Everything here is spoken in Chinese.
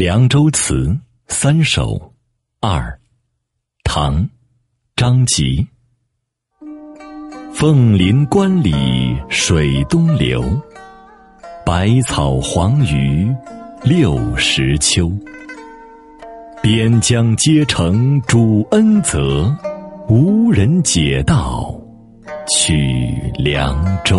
凉州词》三首二，唐，张籍。凤林关里水东流，百草黄于六时秋。边疆皆承主恩泽，无人解道去凉州。